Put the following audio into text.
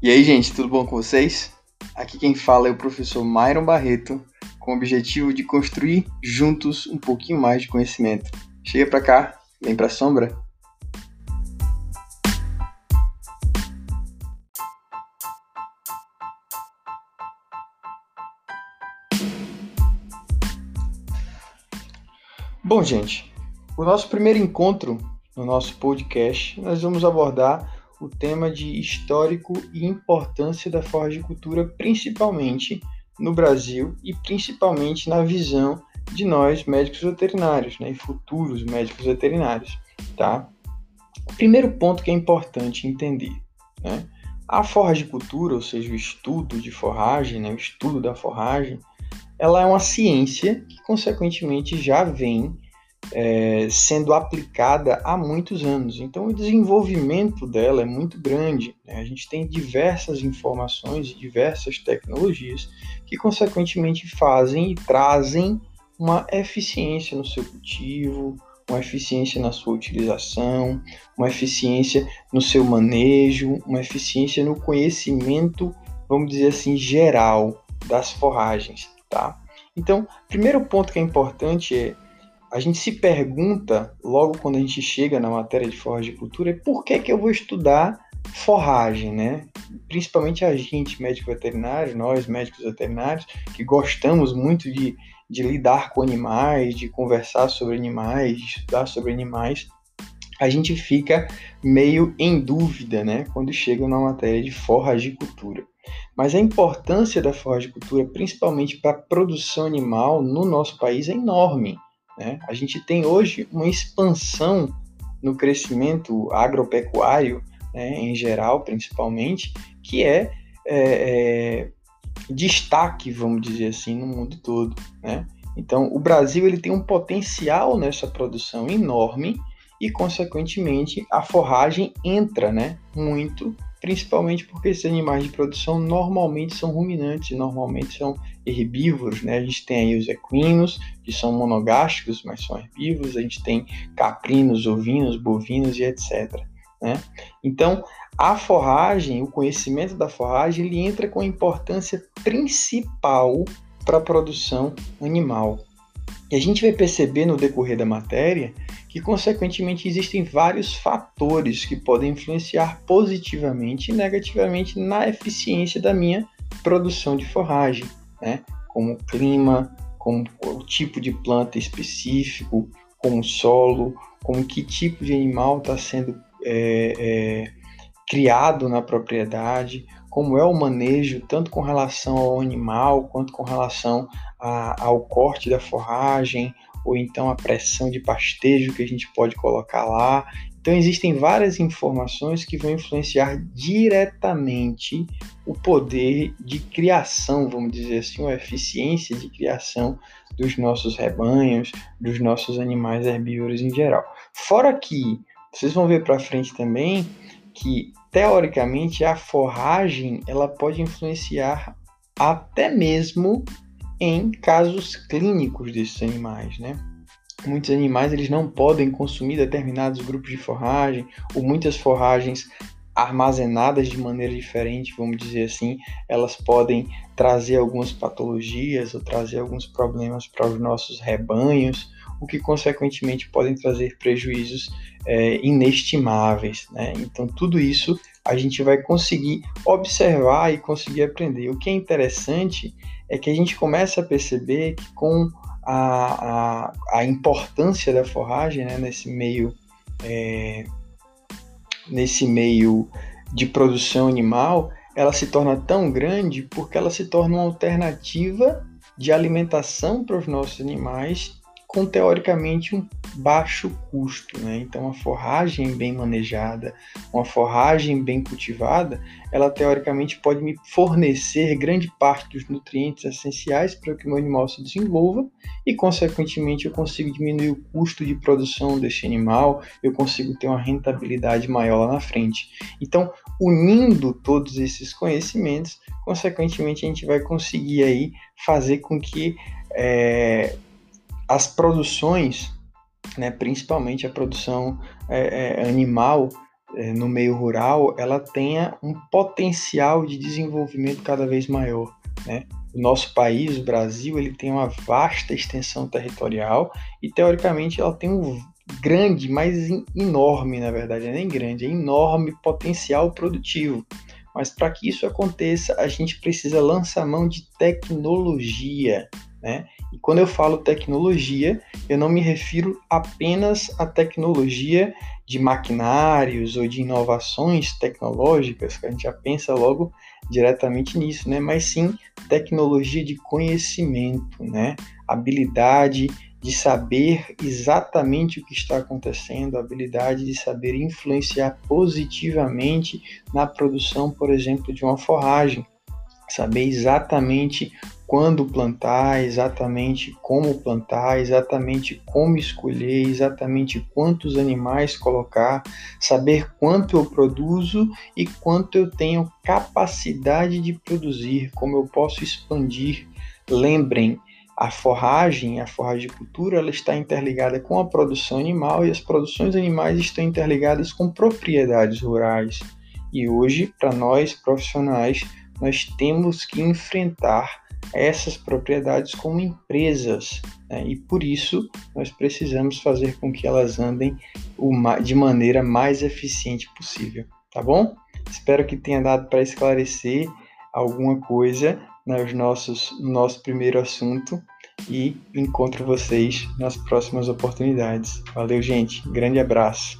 E aí, gente, tudo bom com vocês? Aqui quem fala é o professor Myron Barreto, com o objetivo de construir juntos um pouquinho mais de conhecimento. Chega pra cá, vem pra sombra. Bom, gente, o nosso primeiro encontro no nosso podcast, nós vamos abordar o tema de histórico e importância da forragicultura, principalmente no Brasil e principalmente na visão de nós médicos veterinários, né, e futuros médicos veterinários, tá? O primeiro ponto que é importante entender, né? A forragicultura, ou seja, o estudo de forragem, né, o estudo da forragem, ela é uma ciência que consequentemente já vem é, sendo aplicada há muitos anos. Então, o desenvolvimento dela é muito grande. Né? A gente tem diversas informações e diversas tecnologias que, consequentemente, fazem e trazem uma eficiência no seu cultivo, uma eficiência na sua utilização, uma eficiência no seu manejo, uma eficiência no conhecimento, vamos dizer assim, geral das forragens, tá? Então, primeiro ponto que é importante é a gente se pergunta, logo quando a gente chega na matéria de forragicultura, é por que, que eu vou estudar forragem, né? Principalmente a gente, médico veterinário, nós médicos veterinários, que gostamos muito de, de lidar com animais, de conversar sobre animais, de estudar sobre animais, a gente fica meio em dúvida, né? Quando chega na matéria de forragicultura. Mas a importância da forragicultura, principalmente para a produção animal no nosso país, é enorme. Né? A gente tem hoje uma expansão no crescimento agropecuário, né, em geral, principalmente, que é, é, é, destaque, vamos dizer assim, no mundo todo. Né? Então, o Brasil ele tem um potencial nessa produção enorme e, consequentemente, a forragem entra né, muito principalmente porque esses animais de produção normalmente são ruminantes, normalmente são herbívoros, né? A gente tem aí os equinos, que são monogástricos, mas são herbívoros, a gente tem caprinos, ovinos, bovinos e etc. Né? Então, a forragem, o conhecimento da forragem, ele entra com importância principal para a produção animal. E a gente vai perceber no decorrer da matéria que, consequentemente, existem vários fatores que podem influenciar positivamente e negativamente na eficiência da minha produção de forragem, né? como clima, como o tipo de planta específico, como solo, como que tipo de animal está sendo é, é, criado na propriedade, como é o manejo, tanto com relação ao animal quanto com relação a, ao corte da forragem, ou então a pressão de pastejo que a gente pode colocar lá. Então existem várias informações que vão influenciar diretamente o poder de criação, vamos dizer assim, a eficiência de criação dos nossos rebanhos, dos nossos animais herbívoros em geral. Fora que vocês vão ver para frente também que teoricamente a forragem ela pode influenciar até mesmo em casos clínicos desses animais, né? Muitos animais eles não podem consumir determinados grupos de forragem ou muitas forragens armazenadas de maneira diferente, vamos dizer assim, elas podem trazer algumas patologias ou trazer alguns problemas para os nossos rebanhos, o que consequentemente podem trazer prejuízos é, inestimáveis. Né? Então, tudo isso a gente vai conseguir observar e conseguir aprender. O que é interessante é que a gente começa a perceber que com a, a, importância da forragem né, nesse meio é, nesse meio de produção animal ela se torna tão grande porque ela se torna uma alternativa de alimentação para os nossos animais com teoricamente um baixo custo, né? Então a forragem bem manejada, uma forragem bem cultivada, ela teoricamente pode me fornecer grande parte dos nutrientes essenciais para que o meu animal se desenvolva e consequentemente eu consigo diminuir o custo de produção desse animal, eu consigo ter uma rentabilidade maior lá na frente. Então, unindo todos esses conhecimentos, consequentemente a gente vai conseguir aí fazer com que é, as produções, né, principalmente a produção é, é, animal, é, no meio rural ela tenha um potencial de desenvolvimento cada vez maior. Né? O nosso país, o Brasil, ele tem uma vasta extensão territorial e teoricamente ela tem um grande, mas enorme, na verdade, é nem grande, é enorme potencial produtivo. Mas para que isso aconteça, a gente precisa lançar mão de tecnologia, né? E quando eu falo tecnologia, eu não me refiro apenas à tecnologia de maquinários ou de inovações tecnológicas, que a gente já pensa logo diretamente nisso, né? Mas sim tecnologia de conhecimento, né? Habilidade de saber exatamente o que está acontecendo, habilidade de saber influenciar positivamente na produção, por exemplo, de uma forragem, saber exatamente quando plantar, exatamente como plantar, exatamente como escolher, exatamente quantos animais colocar, saber quanto eu produzo e quanto eu tenho capacidade de produzir, como eu posso expandir. Lembrem, a forragem, a forragicultura, ela está interligada com a produção animal e as produções animais estão interligadas com propriedades rurais. E hoje, para nós profissionais, nós temos que enfrentar essas propriedades como empresas né? e por isso nós precisamos fazer com que elas andem de maneira mais eficiente possível, tá bom? Espero que tenha dado para esclarecer alguma coisa nos nossos, no nosso primeiro assunto e encontro vocês nas próximas oportunidades. Valeu, gente. Grande abraço.